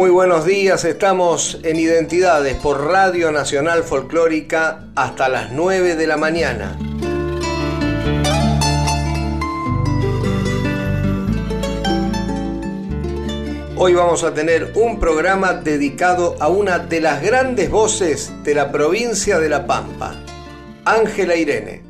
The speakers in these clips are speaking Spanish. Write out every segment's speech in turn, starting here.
Muy buenos días, estamos en Identidades por Radio Nacional Folclórica hasta las 9 de la mañana. Hoy vamos a tener un programa dedicado a una de las grandes voces de la provincia de La Pampa, Ángela Irene.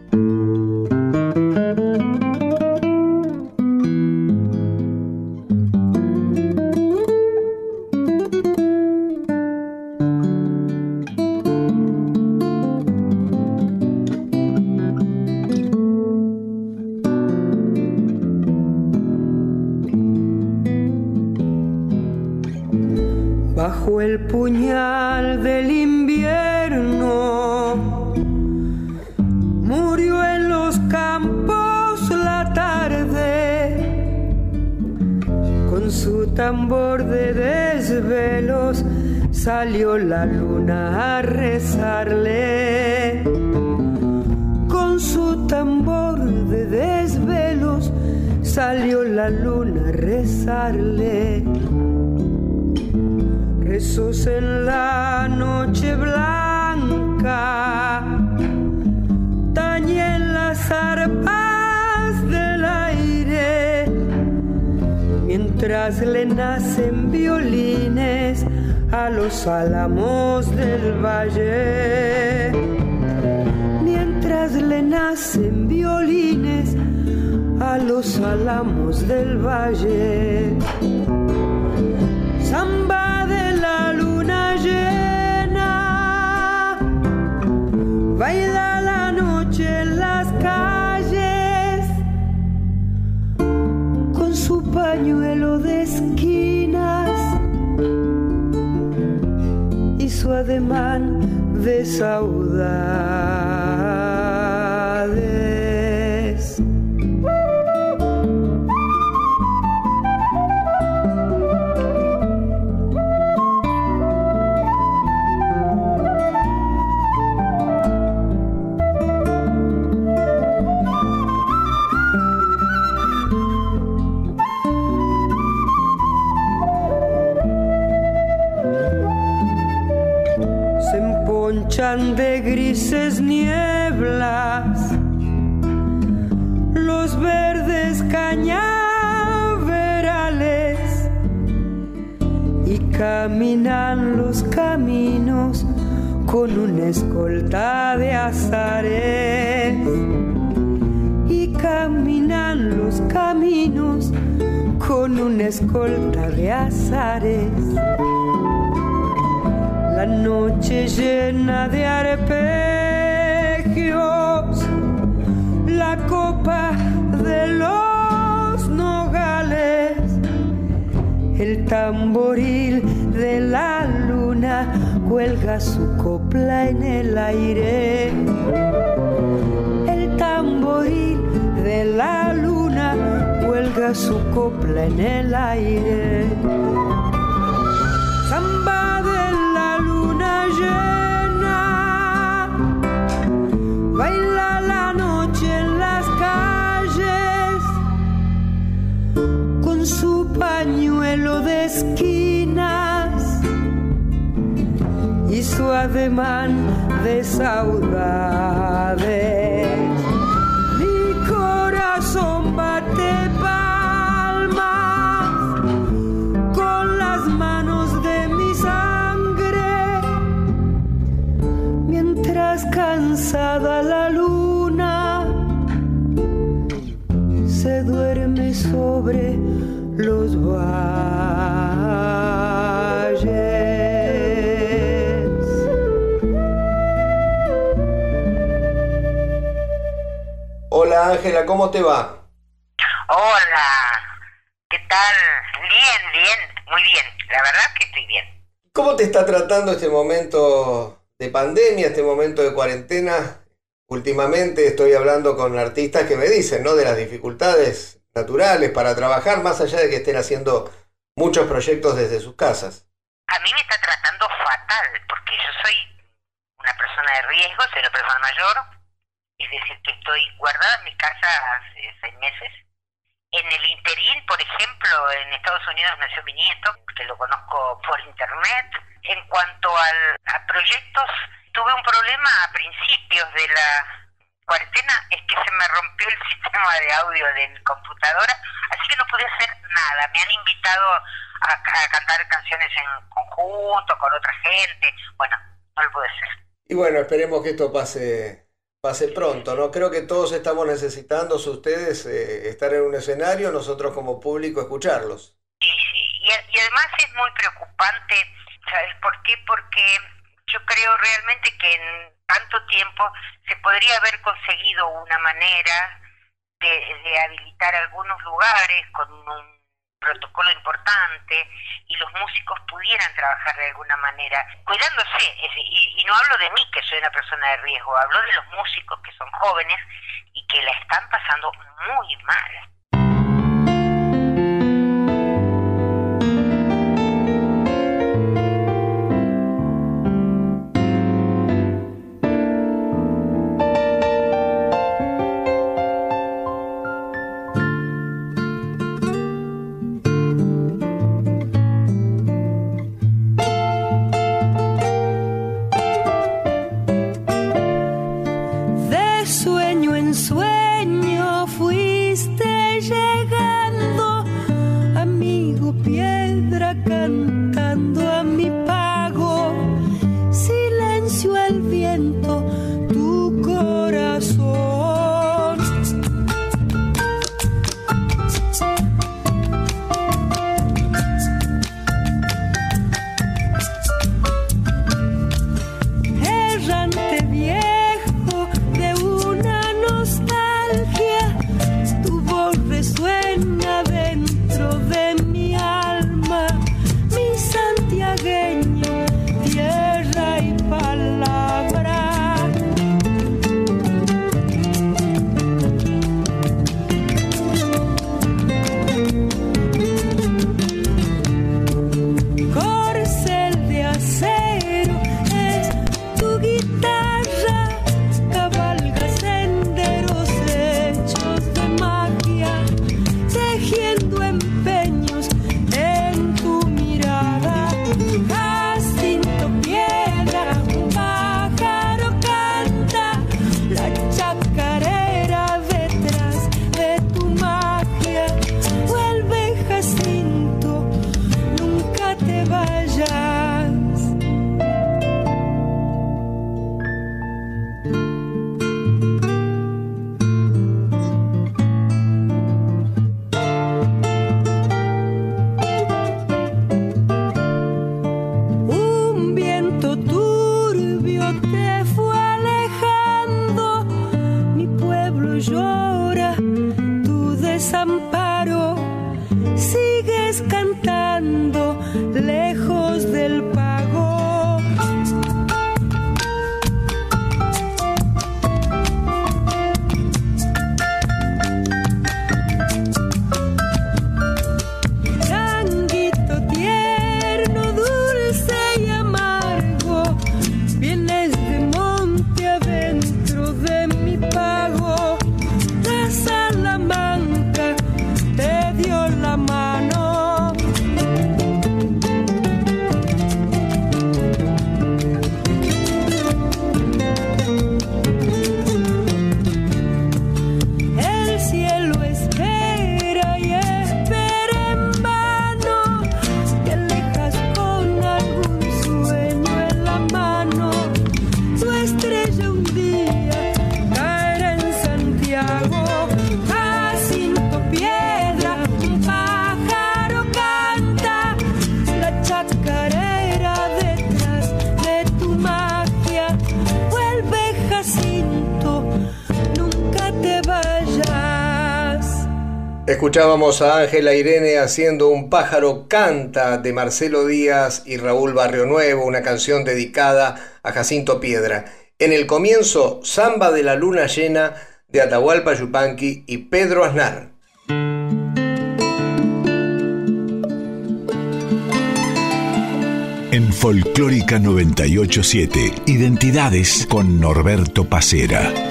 Rezos en la noche blanca, tañen las arpas del aire, mientras le nacen violines a los álamos del valle. Mientras le nacen violines a los álamos del valle. Samba baila la noche en las calles, con su pañuelo de esquinas y su ademán de saudades. Caminan los caminos con una escolta de azares. Y caminan los caminos con una escolta de azares. La noche llena de arpegios, la el tamboril de la luna cuelga su copla en el aire. El tamboril de la luna cuelga su copla en el aire. Samba de la luna llena, de esquinas y su ademán de saudades. Mi corazón bate palmas con las manos de mi sangre, mientras cansada la luna se duerme sobre Ángela, ¿cómo te va? Hola, ¿qué tal? Bien, bien, muy bien. La verdad que estoy bien. ¿Cómo te está tratando este momento de pandemia, este momento de cuarentena? Últimamente estoy hablando con artistas que me dicen, ¿no? De las dificultades naturales para trabajar, más allá de que estén haciendo muchos proyectos desde sus casas. A mí me está tratando fatal, porque yo soy una persona de riesgo, soy una persona mayor, es decir, que estoy guardada en mi casa hace seis meses. En el interín, por ejemplo, en Estados Unidos nació mi nieto, que lo conozco por internet. En cuanto al, a proyectos, tuve un problema a principios de la cuarentena, es que se me rompió el sistema de audio de mi computadora, así que no pude hacer nada. Me han invitado a, a cantar canciones en conjunto, con otra gente. Bueno, no lo pude hacer. Y bueno, esperemos que esto pase pase pronto, ¿no? Creo que todos estamos necesitando, ustedes, eh, estar en un escenario, nosotros como público escucharlos. Y, además es muy preocupante, ¿sabes por qué? Porque yo creo realmente que en tanto tiempo se podría haber conseguido una manera de, de habilitar algunos lugares con un protocolo importante y los músicos pudieran trabajar de alguna manera, cuidándose. Y, y, no hablo de mí, que soy una persona de riesgo, hablo de los músicos que son jóvenes y que la están pasando muy mal. Escuchábamos a Ángela Irene haciendo Un pájaro canta de Marcelo Díaz y Raúl Barrio Nuevo, una canción dedicada a Jacinto Piedra. En el comienzo, Samba de la Luna Llena de Atahualpa Yupanqui y Pedro Aznar. En Folclórica 987, Identidades con Norberto Pacera.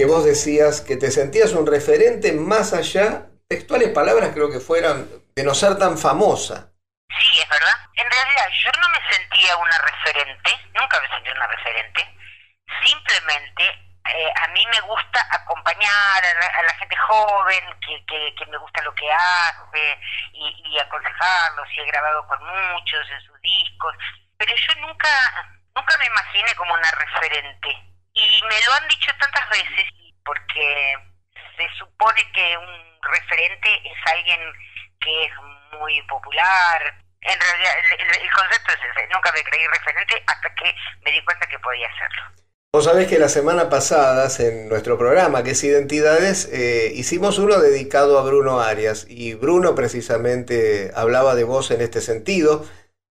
Que vos decías que te sentías un referente más allá, textuales palabras creo que fueran, de no ser tan famosa. Sí, es verdad. En realidad yo no me sentía una referente, nunca me sentí una referente. Simplemente eh, a mí me gusta acompañar a la, gente joven, que, que, me gusta lo que hace y, y aconsejarlos, y he grabado con muchos en sus discos, pero yo nunca, nunca me imaginé como una referente y me lo han dicho tantas veces porque se supone que un referente es alguien que es muy popular. En realidad, el, concepto es ese. Nunca me creí referente hasta que me di cuenta que podía hacerlo. Vos sabés que la semana pasada, en nuestro programa, que es Identidades, eh, hicimos uno dedicado a Bruno Arias. Y Bruno precisamente hablaba de vos en este sentido,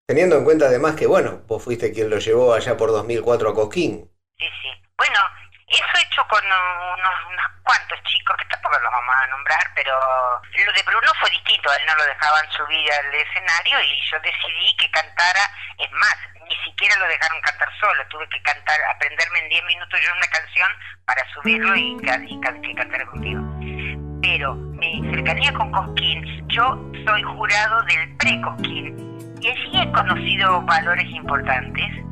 teniendo en cuenta además que, bueno, vos fuiste quien lo llevó allá por 2004 a Coquín. Sí, sí. Bueno, eso hecho con unos, cuantos chicos, que tampoco los vamos a nombrar, pero lo de Bruno fue distinto, a él no lo dejaban subir al escenario y yo decidí que cantara, es más, ni siquiera lo dejaron cantar solo, tuve que cantar, aprenderme en 10 minutos yo una canción para subirlo y, y, cantar contigo. Pero mi cercanía con Cosquín, yo soy jurado del pre-Cosquín y allí he conocido valores importantes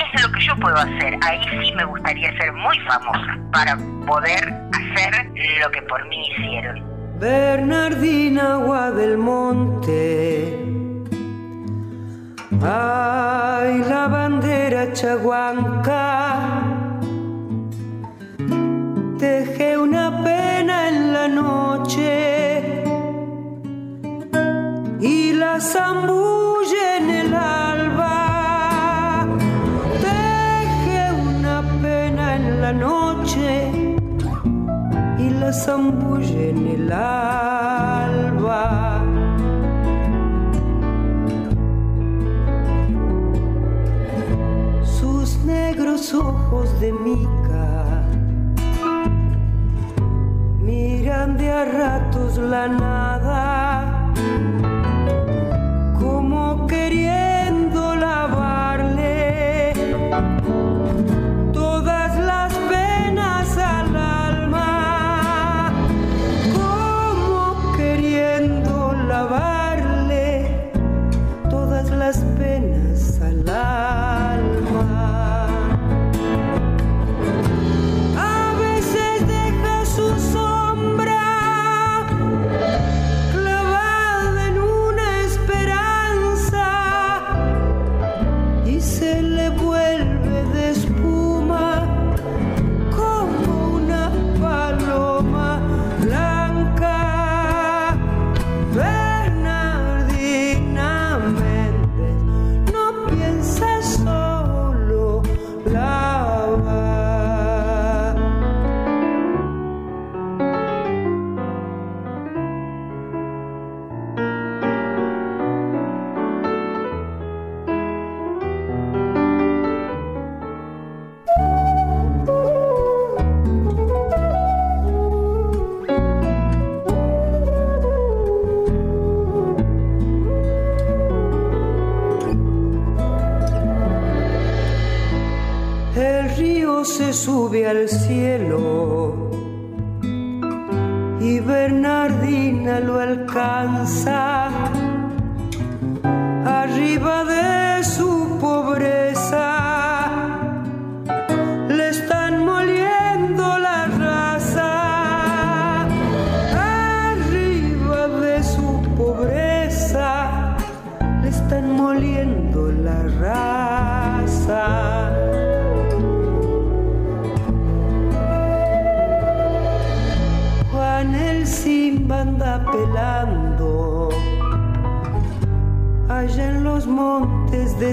es lo que yo puedo hacer. Ahí sí me gustaría ser muy famosa para poder hacer lo que por mí hicieron. Bernardina Agua del Monte. Ay, la bandera chaguanca. Dejé una pena en la noche y la zambulle en el alba. Noche y la zambulle en el alba. Sus negros ojos de mica miran de a ratos la nada sube al cielo y Bernardina lo alcanza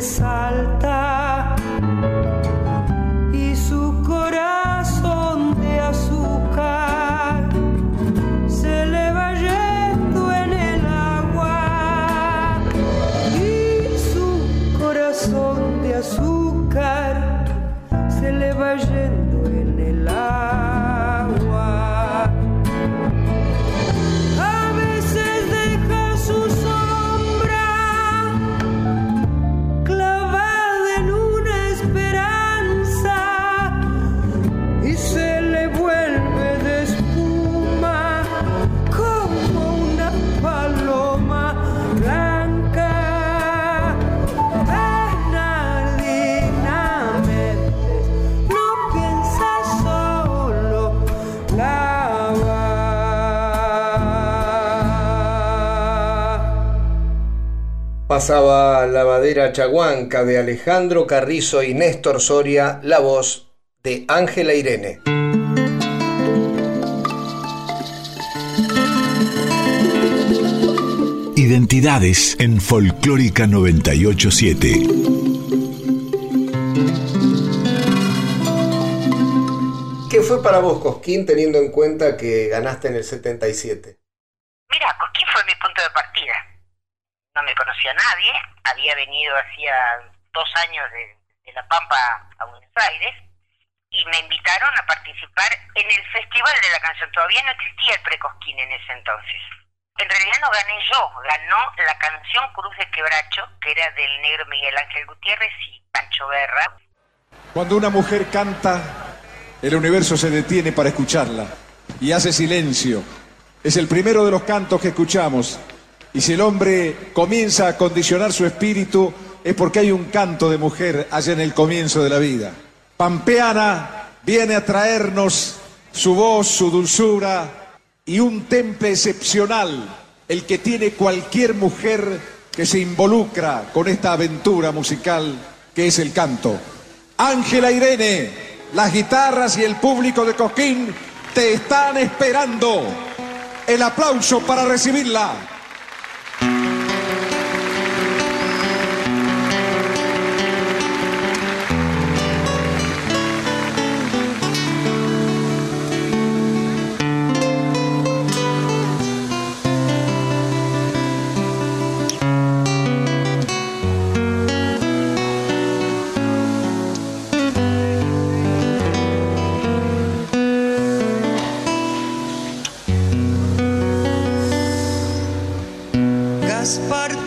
sal Pasaba Lavadera Chaguanca de Alejandro Carrizo y Néstor Soria, la voz de Ángela Irene. Identidades en Folclórica 987. ¿Qué fue para vos, Cosquín, teniendo en cuenta que ganaste en el 77? Mira, Cosquín fue mi punto de partida. No me conocía nadie, había venido hacía dos años de, de La Pampa a Buenos Aires y me invitaron a participar en el Festival de la Canción. Todavía no existía el Precosquín en ese entonces. En realidad no gané yo, ganó la canción Cruz de Quebracho, que era del negro Miguel Ángel Gutiérrez y Pancho Berra. Cuando una mujer canta, el universo se detiene para escucharla y hace silencio. Es el primero de los cantos que escuchamos. Y si el hombre comienza a condicionar su espíritu, es porque hay un canto de mujer allá en el comienzo de la vida. Pampeana viene a traernos su voz, su dulzura y un temple excepcional, el que tiene cualquier mujer que se involucra con esta aventura musical que es el canto. Ángela Irene, las guitarras y el público de Coquín te están esperando. El aplauso para recibirla.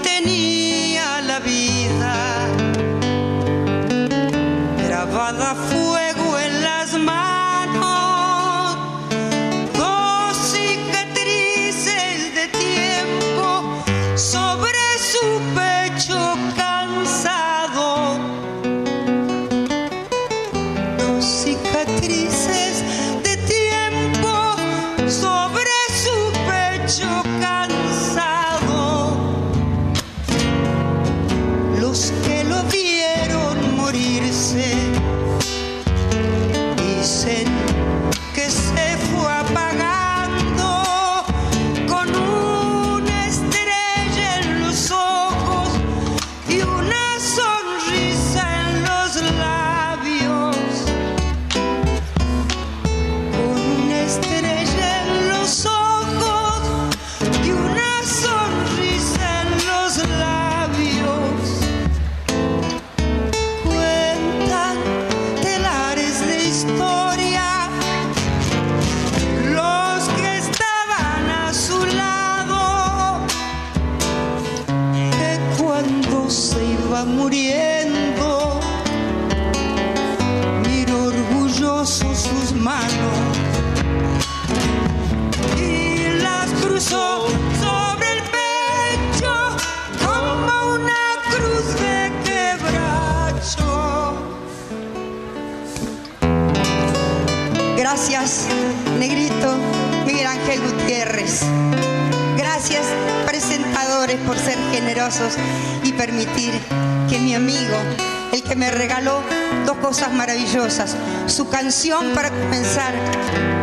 Tenía y permitir que mi amigo, el que me regaló dos cosas maravillosas, su canción para comenzar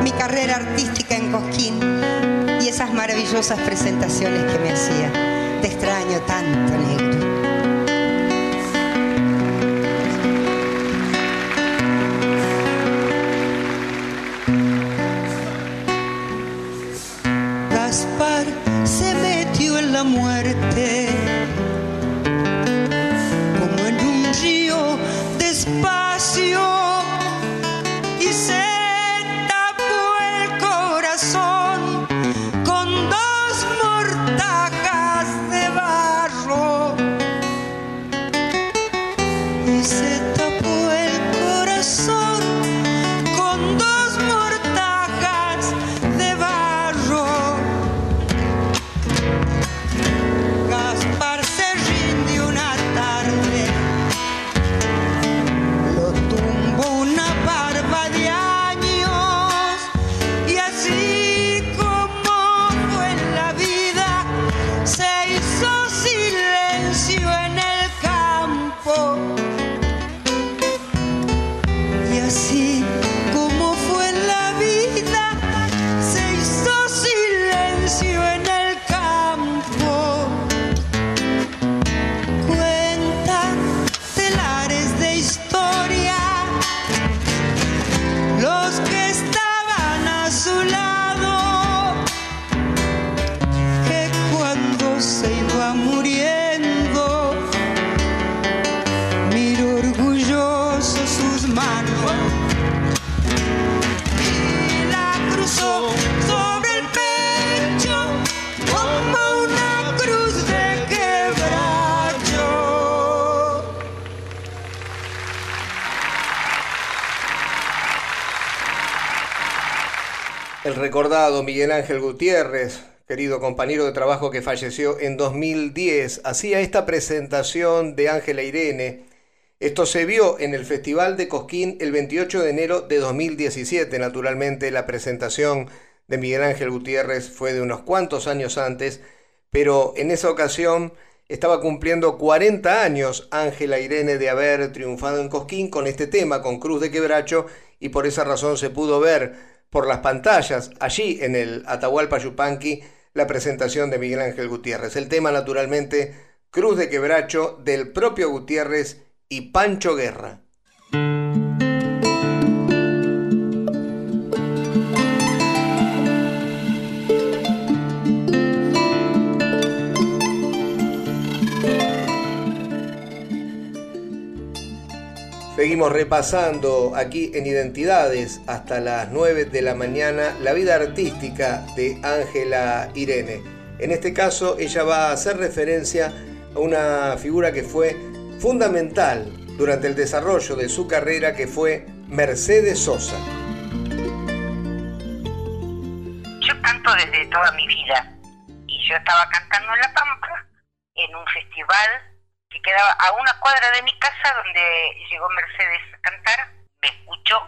mi carrera artística en Cosquín y esas maravillosas presentaciones que me hacía. Te extraño tanto, negro. Caspar se metió en la muerte. Recordado Miguel Ángel Gutiérrez, querido compañero de trabajo que falleció en 2010, hacía esta presentación de Ángela Irene. Esto se vio en el Festival de Cosquín el 28 de enero de 2017. Naturalmente la presentación de Miguel Ángel Gutiérrez fue de unos cuantos años antes, pero en esa ocasión estaba cumpliendo 40 años Ángela Irene de haber triunfado en Cosquín con este tema, con Cruz de Quebracho, y por esa razón se pudo ver por las pantallas, allí en el Atahualpa Yupanqui, la presentación de Miguel Ángel Gutiérrez. El tema, naturalmente, Cruz de Quebracho, del propio Gutiérrez y Pancho Guerra. Seguimos repasando aquí en Identidades hasta las 9 de la mañana la vida artística de Ángela Irene. En este caso ella va a hacer referencia a una figura que fue fundamental durante el desarrollo de su carrera que fue Mercedes Sosa. Yo canto desde toda mi vida y yo estaba cantando en La Pampa en un festival que quedaba a una cuadra de mi casa donde llegó Mercedes a cantar, me escuchó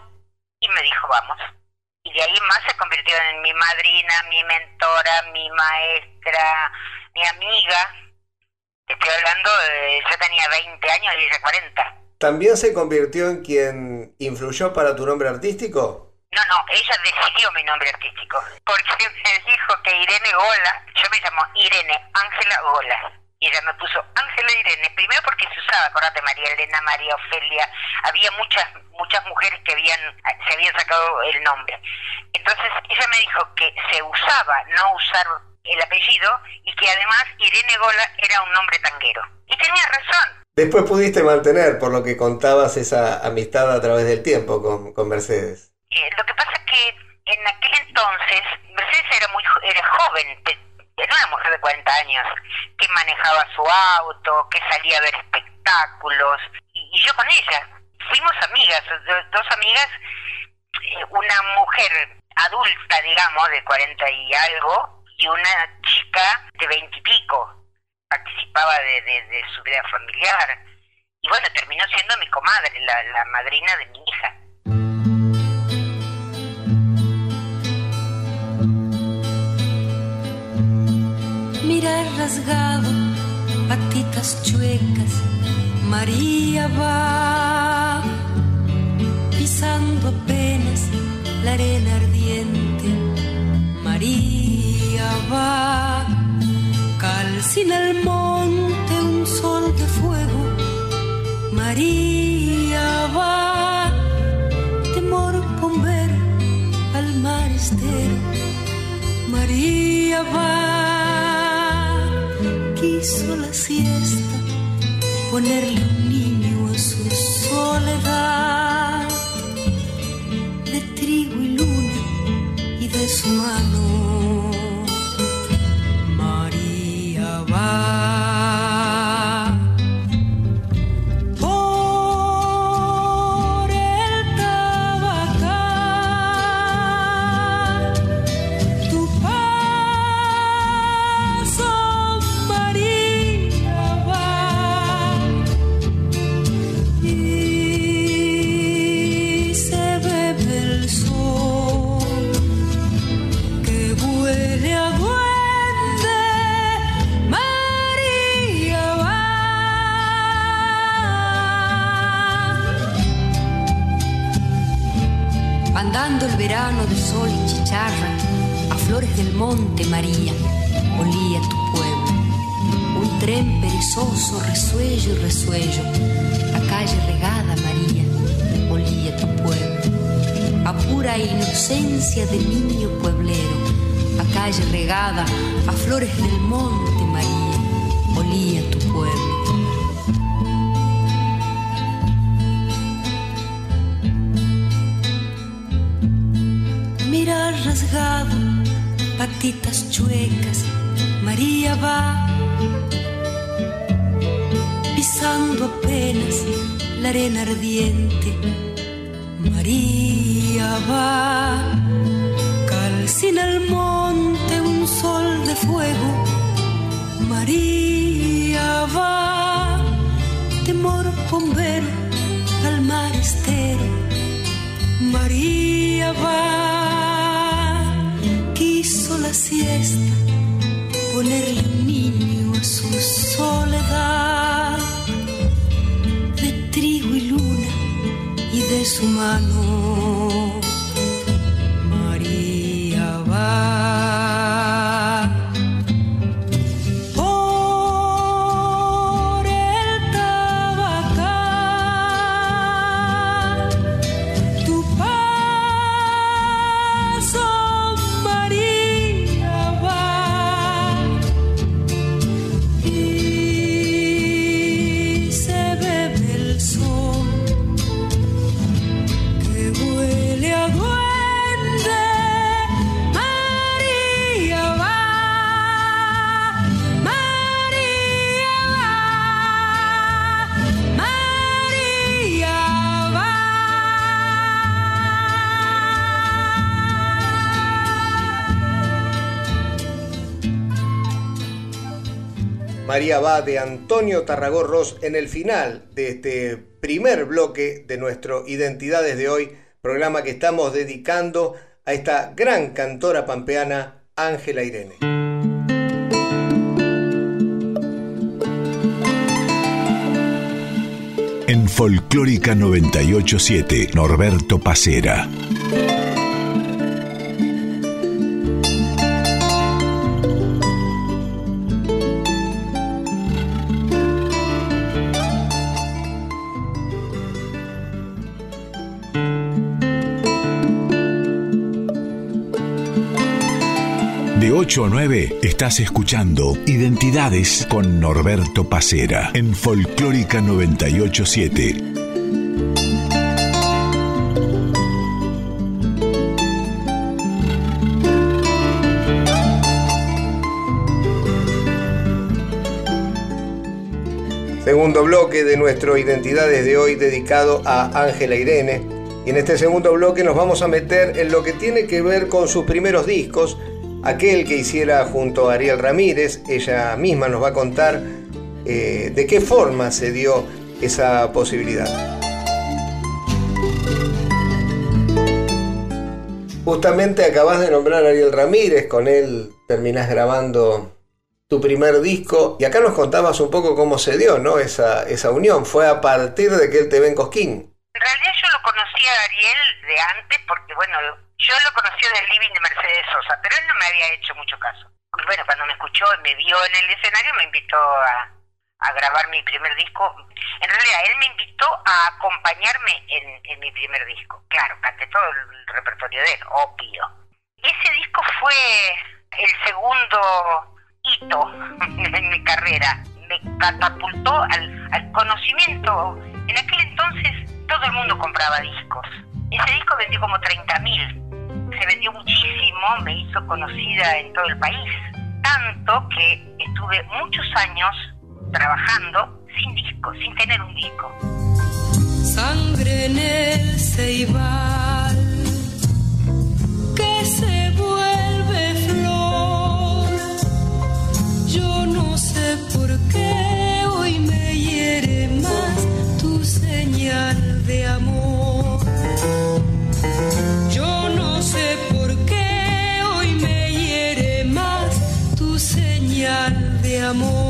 y me dijo vamos. Y de ahí más se convirtió en mi madrina, mi mentora, mi maestra, mi amiga. Te Estoy hablando, de, yo tenía 20 años y ella 40. ¿También se convirtió en quien influyó para tu nombre artístico? No, no, ella decidió mi nombre artístico. Porque me dijo que Irene Gola, yo me llamo Irene Ángela Gola. Y ella me puso Ángela Irene, primero porque se usaba, acordate, María Elena, María Ofelia, había muchas muchas mujeres que habían se habían sacado el nombre. Entonces ella me dijo que se usaba no usar el apellido y que además Irene Gola era un nombre tanguero. Y tenía razón. Después pudiste mantener, por lo que contabas, esa amistad a través del tiempo con, con Mercedes. Eh, lo que pasa es que en aquel entonces Mercedes era muy era joven, era una mujer de 40 años que manejaba su auto, que salía a ver espectáculos y, yo con ella fuimos amigas, do- dos amigas, eh, una mujer adulta, digamos, de 40 y algo y una chica de 20 y pico. Participaba de, de- su vida familiar y bueno, terminó siendo mi comadre, la madrina de mi hija. Mirar rasgado, patitas chuecas, María va pisando apenas la arena ardiente. María va, calcina el monte un sol de fuego. María va, temor con ver estero. María va, quiso la siesta, ponerle un niño a su soledad de trigo y luna y de su mano. Resuello y resuello, a calle regada María, olía tu pueblo. A pura inocencia de niño pueblero, a calle regada, a flores del monte María, olía tu pueblo. Mira rasgado, patitas chuecas, María va pisando apenas la arena ardiente. María va, calcina el monte un sol de fuego. María va, temor bombero al mar estero. María va, quiso la siesta, ponerle un niño a su soledad su mano. María va de Antonio Tarragorros en el final de este primer bloque de nuestro Identidades de hoy, programa que estamos dedicando a esta gran cantora pampeana, Ángela Irene. En Folclórica 987, Norberto Pacera. 8 a 9 estás escuchando Identidades con Norberto Pacera en Folclórica 987. Segundo bloque de nuestro Identidades de hoy dedicado a Ángela Irene. Y en este segundo bloque nos vamos a meter en lo que tiene que ver con sus primeros discos, aquel que hiciera junto a Ariel Ramírez. Ella misma nos va a contar eh, de qué forma se dio esa posibilidad. Justamente acabas de nombrar a Ariel Ramírez, con él terminás grabando tu primer disco y acá nos contabas un poco cómo se dio ¿no? esa, esa unión. Fue a partir de que él te ve en Cosquín. En realidad yo lo conocí a Ariel de antes porque, bueno, yo lo conocí del living de Mercedes Sosa, pero él no me había hecho mucho caso. Bueno, cuando me escuchó y me vio en el escenario, me invitó a, grabar mi primer disco. En realidad, él me invitó a acompañarme en, mi primer disco. Claro, canté todo el repertorio de él, obvio. Ese disco fue el segundo hito en mi carrera. Me catapultó al conocimiento. En aquel entonces todo el mundo compraba discos ese disco vendió como 30.000. Se vendió muchísimo, me hizo conocida en todo el país. Tanto que estuve muchos años trabajando sin disco, sin tener un disco. Sangre en el ceibal que se vuelve flor. Yo no sé por qué. amor.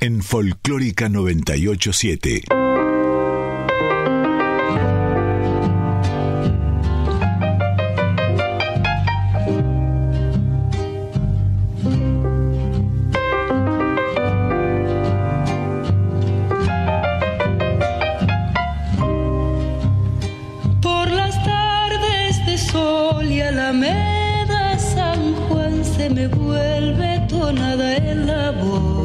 En folclórica noventa y ocho, siete, por las tardes de sol y alameda San Juan se me vuelve tonada en la voz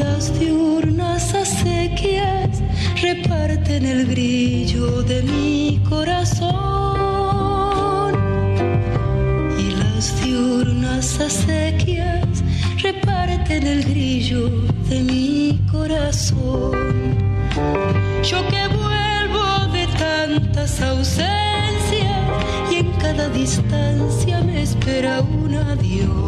las diurnas acequias reparten el brillo de mi corazón. Y las diurnas acequias reparten el brillo de mi corazón. Yo que vuelvo de tantas ausencias y en cada distancia me espera un adiós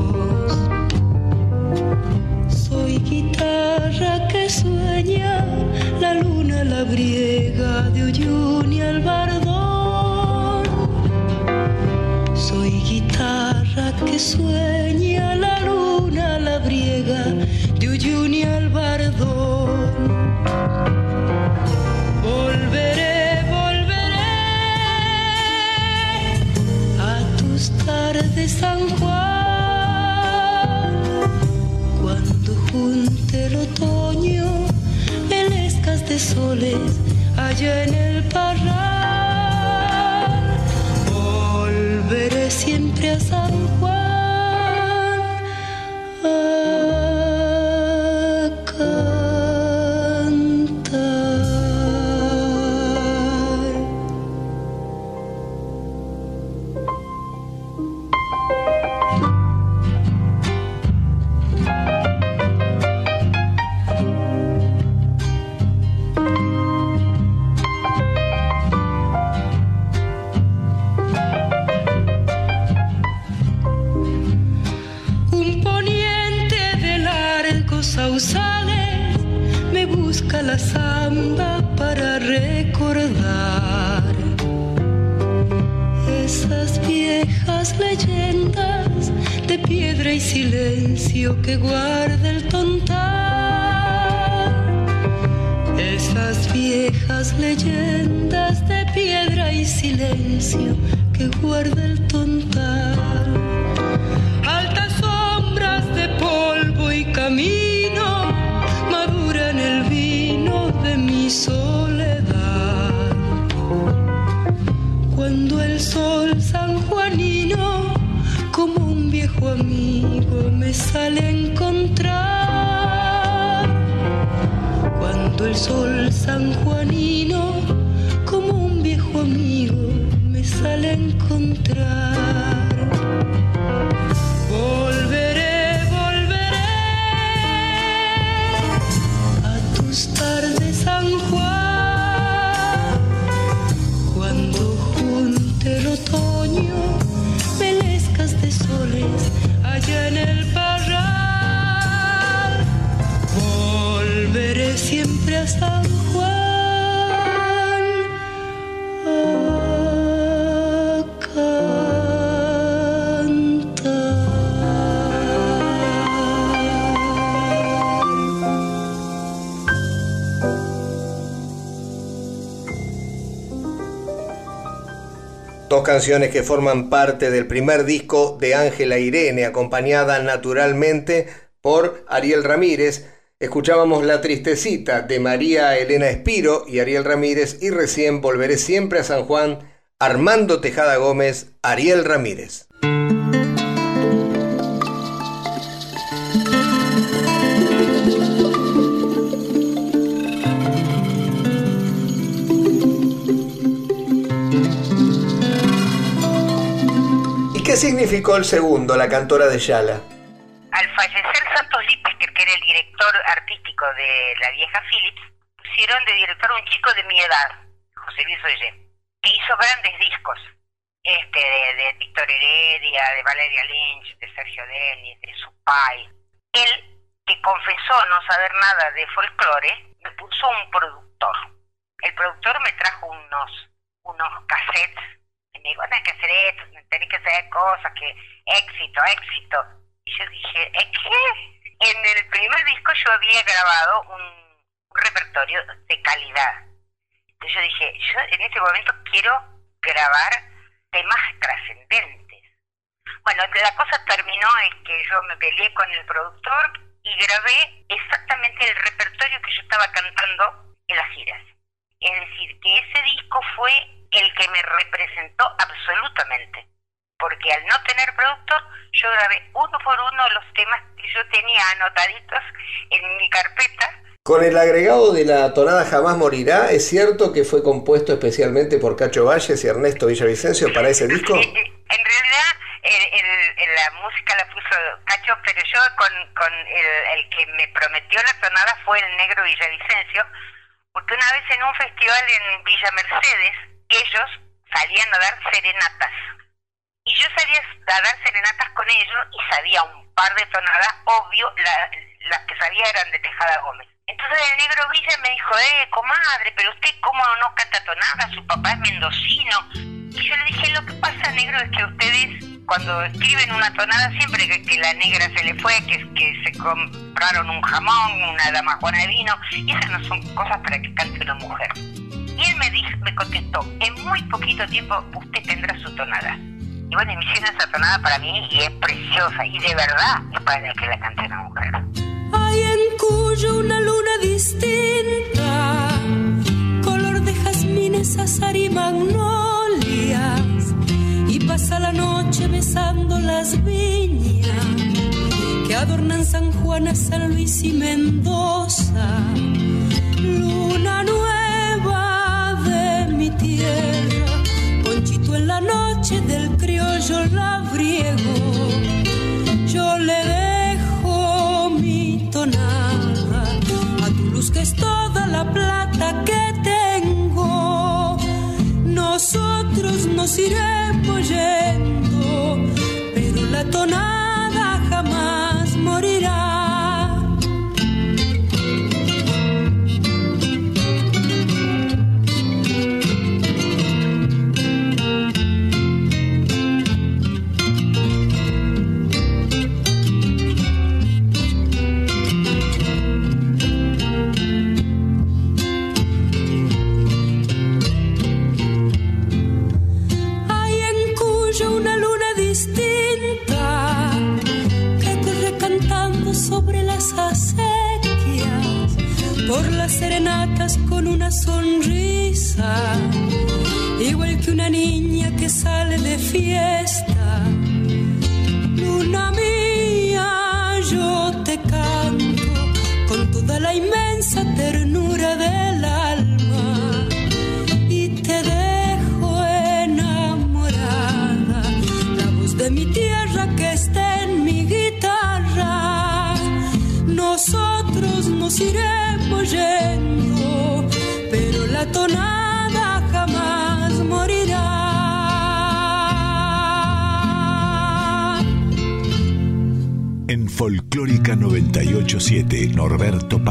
briega de Uyuni al bardón. Soy guitarra que sueña allá en el parral. Volveré siempre a San la samba para recordar esas viejas leyendas de piedra y silencio que guarda el tontal. Esas viejas leyendas de piedra y silencio que guarda el tontal altas sombras de polvo y camino soledad. Cuando el sol sanjuanino, como un viejo amigo, me sale a encontrar. Cuando el sol sanjuanino, Dos canciones que forman parte del primer disco de Ángela Irene, acompañada naturalmente por Ariel Ramírez. Escuchábamos La Tristecita de María Elena Espiro y Ariel Ramírez y recién Volveré siempre a San Juan, Armando Tejada Gómez, Ariel Ramírez. ¿Y qué significó el segundo, la cantora de Yala? Al fallecer Lipesker, que era el director artístico de la vieja Philips, pusieron de director a un chico de mi edad, José Luis Oye, que hizo grandes discos, este de, de Víctor Heredia, de Valeria Lynch, de Sergio Denis, de Supay. Él, que confesó no saber nada de folclore, me puso un productor. El productor me trajo unos, unos cassettes y me dijo, tenés que hacer esto, tenés que hacer cosas, que éxito, éxito. Y yo dije, ¿eh, ¿qué? En el primer disco yo había grabado un, repertorio de calidad. Entonces yo dije, yo en este momento quiero grabar temas trascendentes. Bueno, la cosa terminó en que yo me peleé con el productor y grabé exactamente el repertorio que yo estaba cantando en las giras. Es decir, que ese disco fue el que me representó absolutamente. Porque al no tener productor, yo grabé uno por uno los temas que yo tenía anotaditos en mi carpeta. Con el agregado de la tonada Jamás Morirá, ¿es cierto que fue compuesto especialmente por Cacho Valles y Ernesto Villavicencio para ese disco? en realidad, el- el- el- la música la puso Cacho, pero yo con, con el, el que me prometió la tonada fue el negro Villavicencio, porque una vez en un festival en Villa Mercedes, ellos salían a dar serenatas. Y yo salía a dar serenatas con ellos y sabía un par de tonadas, obvio, la- las que sabía eran de Tejada Gómez. Entonces el negro Villa me dijo, eh, comadre, pero usted cómo no canta tonada, su papá es mendocino. Y yo le dije, lo que pasa, negro, es que ustedes cuando escriben una tonada siempre que, la negra se le fue, que, que se compraron un jamón, una dama juana de vino, y esas no son cosas para que cante una mujer. Y él me dijo, me contestó, en muy poquito tiempo usted tendrá su tonada. Y bueno, esa tonada para mí y es preciosa, y de verdad es para que la cante una mujer. Ay, Cuyo una luna distinta, color de jazmines, azar y magnolias, y pasa la noche besando las viñas que adornan San Juan, San Luis y Mendoza. Luna nueva de mi tierra, en la noche del criollo labriego, yo le dejo mi tonada a tu luz que es toda la plata que tengo. Nosotros nos iremos yendo, pero la tonada jamás morirá.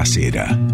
Norberto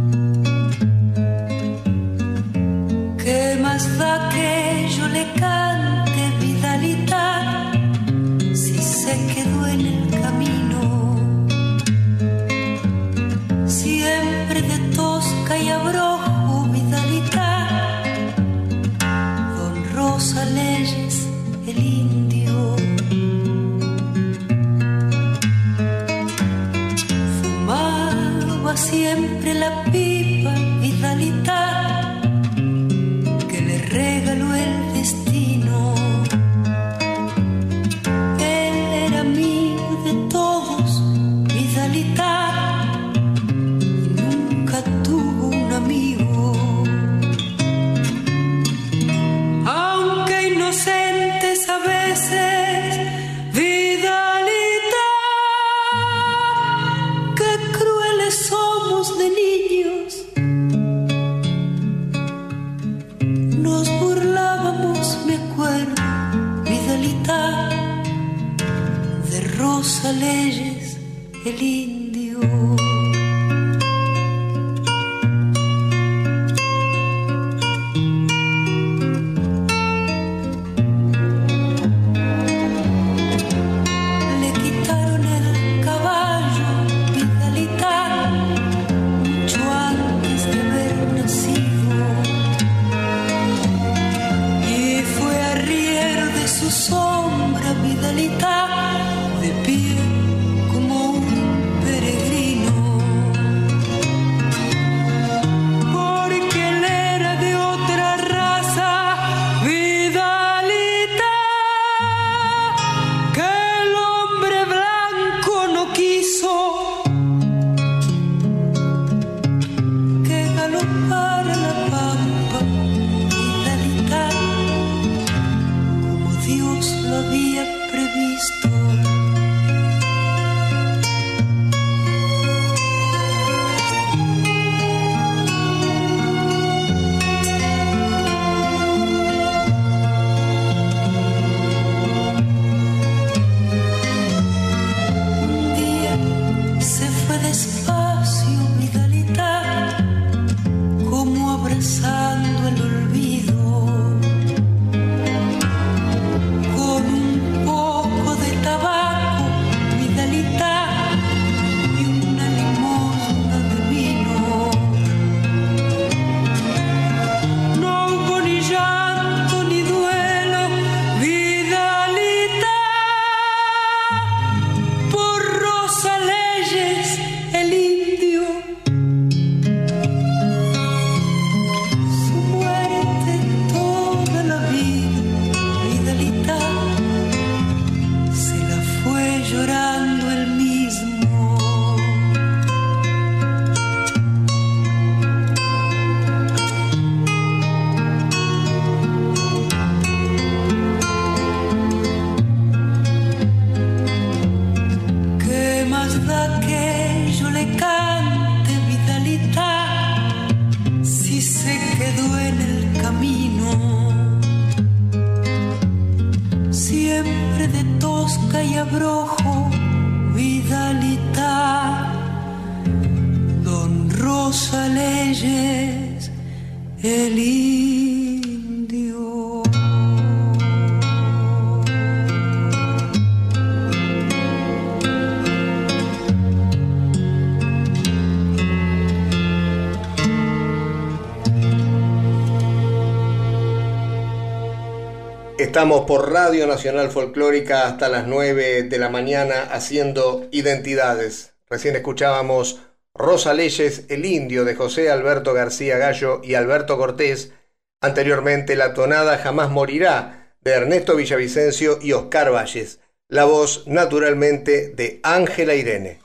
Estamos por Radio Nacional Folclórica hasta las 9 de la mañana haciendo identidades. Recién escuchábamos Rosa Leyes, El Indio de José Alberto García Gallo y Alberto Cortés. Anteriormente La Tonada Jamás Morirá de Ernesto Villavicencio y Oscar Valles. La voz naturalmente de Ángela Irene.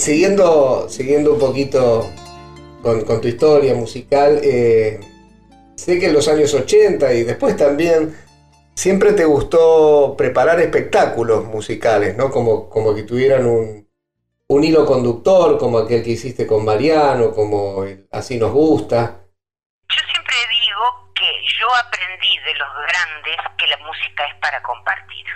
Siguiendo, siguiendo un poquito con, tu historia musical, eh, sé que en los años 80 y después también siempre te gustó preparar espectáculos musicales, ¿no? Como, como que tuvieran un, un hilo conductor, como aquel que hiciste con Mariano, como el Así nos gusta. Yo siempre digo que yo aprendí de los grandes que la música es para compartir.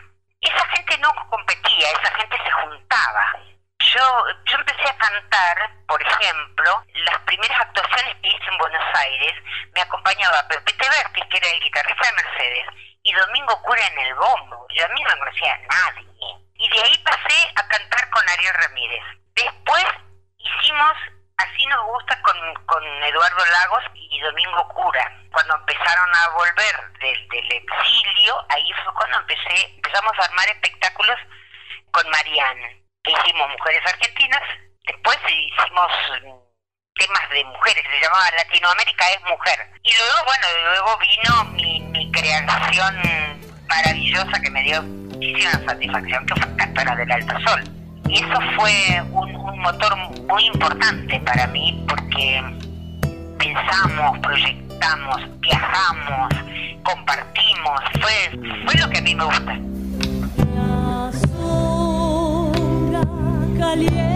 Esa gente no competía, esa gente se juntaba. Yo, yo empecé a cantar, por ejemplo, las primeras actuaciones que hice en Buenos Aires, me acompañaba Pepe Vertis, que era el guitarrista de Mercedes, y Domingo Cura en el bombo. Yo a mí no me conocía nadie. Y de ahí pasé a cantar con Ariel Ramírez. Después hicimos Así nos gusta con, con Eduardo Lagos y Domingo Cura. Cuando empezaron a volver del, del exilio, ahí fue cuando empecé, empezamos a armar espectáculos con Mariana. Hicimos Mujeres Argentinas, después hicimos mm, temas de mujeres, se llamaba Latinoamérica es Mujer. Y luego, bueno, luego vino mi, mi creación maravillosa que me dio muchísima satisfacción, que fue Cantora del Alto Sol. Y eso fue un, motor muy importante para mí porque pensamos, proyectamos, viajamos, compartimos, fue, fue lo que a mí me gusta. valiente.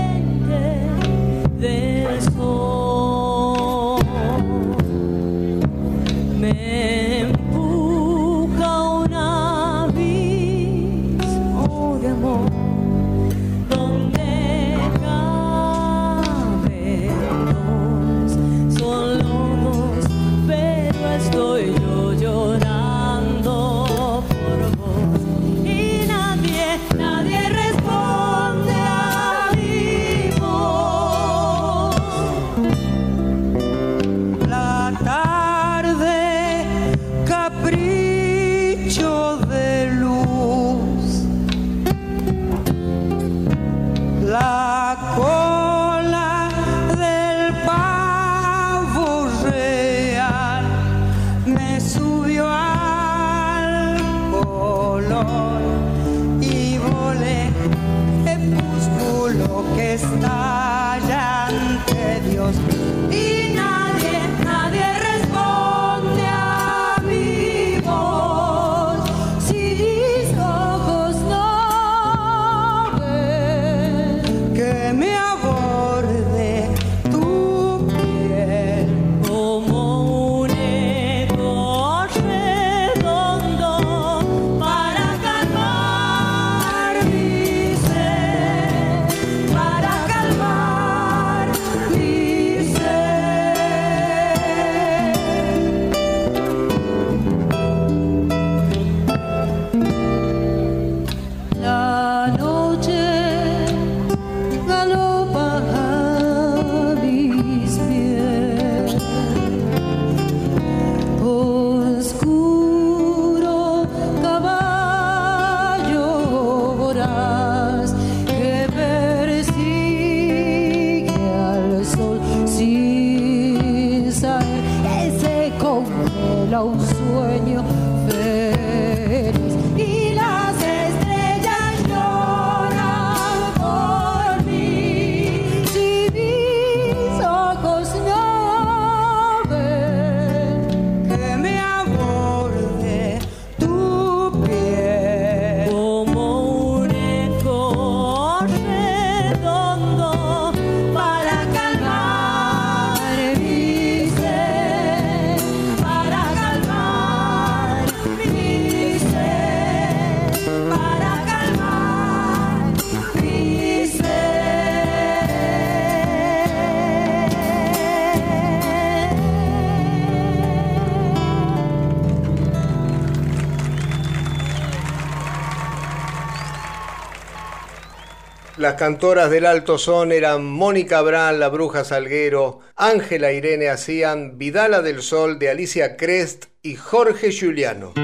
Las cantoras del alto son eran Mónica Brán, la bruja Salguero, Ángela Irene Hacían, Vidala del Sol de Alicia Crest y Jorge Giuliano.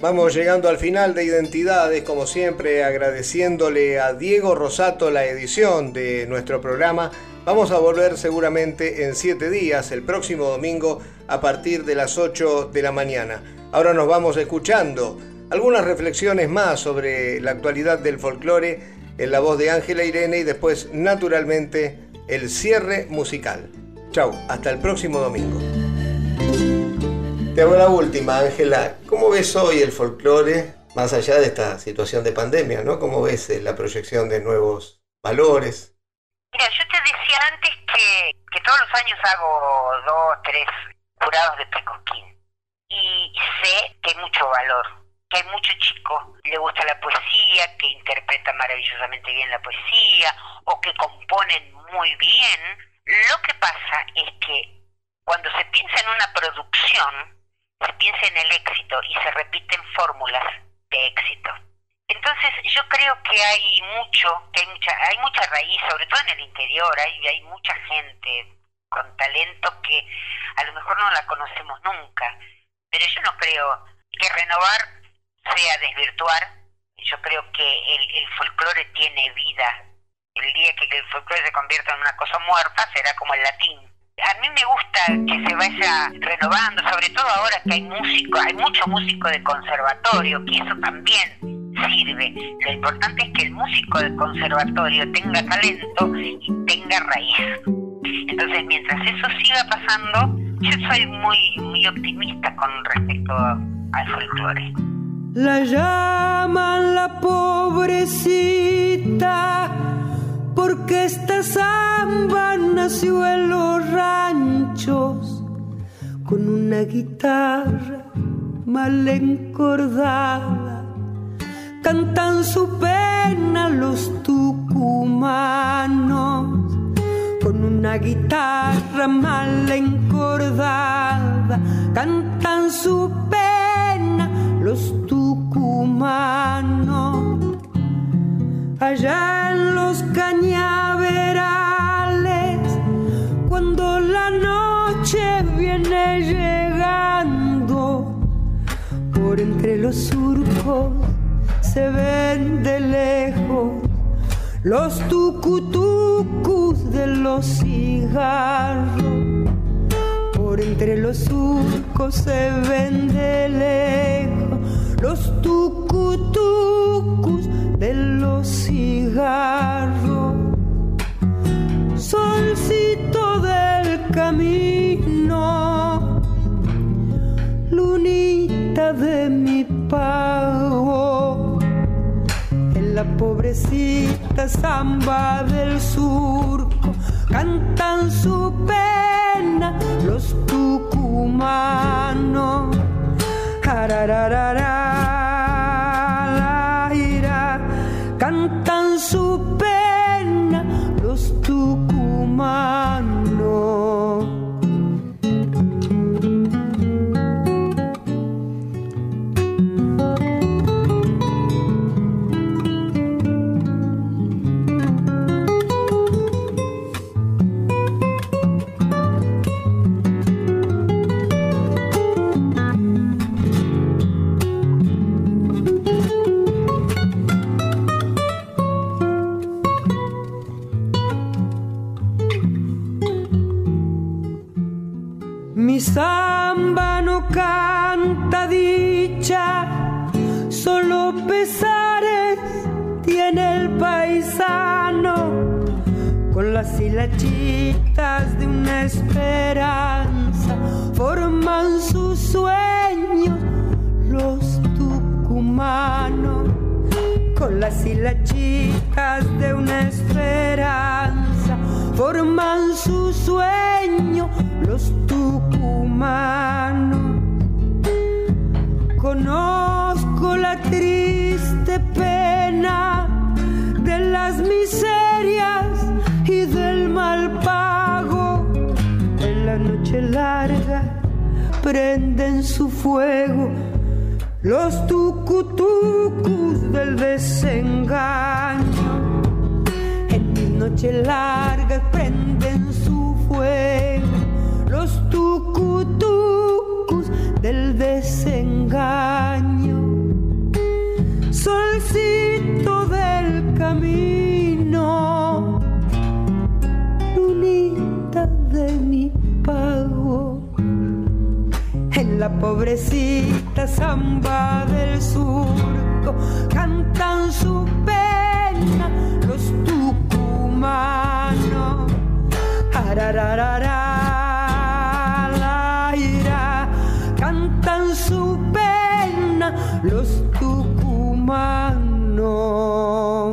Vamos llegando al final de Identidades, como siempre, agradeciéndole a Diego Rosato la edición de nuestro programa. Vamos a volver seguramente en siete días, el próximo domingo, a partir de las 8 de la mañana. Ahora nos vamos escuchando algunas reflexiones más sobre la actualidad del folclore en la voz de Ángela Irene y después, naturalmente, el cierre musical. Chau, hasta el próximo domingo. Te hago la última, Ángela. ¿Cómo ves hoy el folclore, más allá de esta situación de pandemia, ¿no? ¿Cómo ves eh, la proyección de nuevos valores? Mira, yo te decía antes que, que todos los años hago dos, tres jurados de precosquín. Y sé que hay mucho valor, que hay mucho chico, le gusta la poesía, que interpreta maravillosamente bien la poesía, o que componen muy bien. Lo que pasa es que cuando se piensa en una producción, se piensa en el éxito y se repiten fórmulas de éxito. Entonces yo creo que hay mucho, que hay mucha, hay mucha raíz, sobre todo en el interior, hay, hay mucha gente con talento que a lo mejor no la conocemos nunca, pero yo no creo que renovar sea desvirtuar, yo creo que el, el folclore tiene vida, el día que el folclore se convierta en una cosa muerta será como el latín. A mí me gusta que se vaya renovando, sobre todo ahora que hay músico, hay mucho músico de conservatorio, que eso también sirve. Lo importante es que el músico de conservatorio tenga talento y tenga raíz. Entonces, mientras eso siga pasando, yo soy muy, muy optimista con respecto al folclore. La llaman la pobrecita porque esta samba nació en los ranchos con una guitarra mal encordada. Cantan su pena los tucumanos con una guitarra mal encordada. Cantan su pena los tucumanos allá en los cañaverales, cuando la noche viene llegando, por entre los surcos se ven de lejos los tucutucus de los cigarros. Por entre los surcos se ven de lejos los tucutucus de los cigarros. Solcito del camino, lunita de mi pago, la pobrecita samba del surco cantan su pena los tucumanos. La ira, cantan su pena los tucumanos. Las hilachitas de una esperanza forman sus sueños los tucumanos. Con las hilachitas de una esperanza forman su sueño los tucumanos. Conozco la triste pena de las miserias del mal pago. En la noche larga prenden su fuego los tucutucus del desengaño. En mis noches largas prenden su fuego los tucutucus del desengaño. Solcito del camino, pobrecita samba del surco cantan su pena los tucumanos. Arararara. cantan su pena los tucumanos.